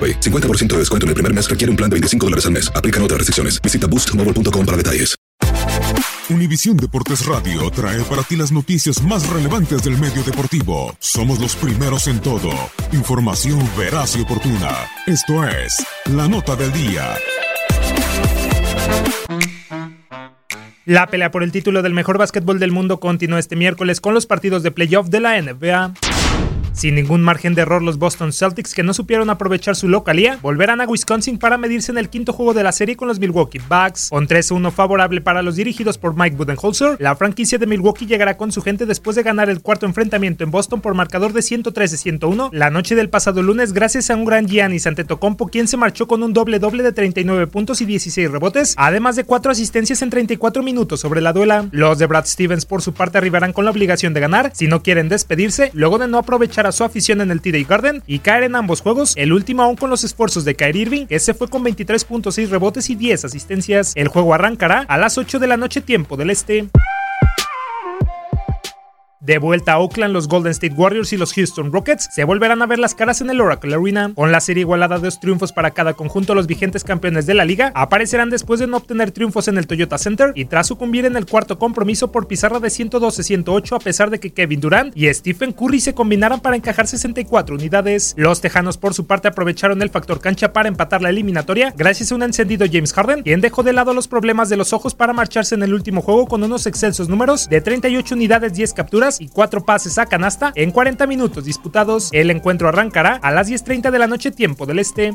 AroPay. 50% de descuento en el primer mes requiere un plan de 25 dólares al mes. Aplican otras restricciones. Visita boostmobile.com para detalles. Univisión Deportes Radio trae para ti las noticias más relevantes del medio deportivo. Somos los primeros en todo. Información veraz y oportuna. Esto es La Nota del Día. La pelea por el título del mejor básquetbol del mundo continúa este miércoles con los partidos de playoff de la NBA. Sin ningún margen de error, los Boston Celtics, que no supieron aprovechar su localía, volverán a Wisconsin para medirse en el quinto juego de la serie con los Milwaukee Bucks. Con 3-1 favorable para los dirigidos por Mike Budenholzer, la franquicia de Milwaukee llegará con su gente después de ganar el cuarto enfrentamiento en Boston por marcador de 113-101 la noche del pasado lunes gracias a un gran Giannis Antetokounmpo quien se marchó con un doble-doble de 39 puntos y 16 rebotes, además de 4 asistencias en 34 minutos sobre la duela. Los de Brad Stevens por su parte arribarán con la obligación de ganar si no quieren despedirse, luego de no aprovechar su afición en el TD Garden y caer en ambos juegos, el último aún con los esfuerzos de Kyrie Irving, que se fue con 23.6 rebotes y 10 asistencias. El juego arrancará a las 8 de la noche tiempo del este. De vuelta a Oakland, los Golden State Warriors y los Houston Rockets se volverán a ver las caras en el Oracle Arena. Con la serie igualada de dos triunfos para cada conjunto, los vigentes campeones de la liga aparecerán después de no obtener triunfos en el Toyota Center y tras sucumbir en el cuarto compromiso por pizarra de 112-108 a pesar de que Kevin Durant y Stephen Curry se combinaran para encajar 64 unidades. Los Tejanos por su parte aprovecharon el factor cancha para empatar la eliminatoria gracias a un encendido James Harden, quien dejó de lado los problemas de los ojos para marcharse en el último juego con unos excelsos números de 38 unidades, 10 capturas y 4 pases a canasta en 40 minutos disputados. El encuentro arrancará a las 10.30 de la noche tiempo del este.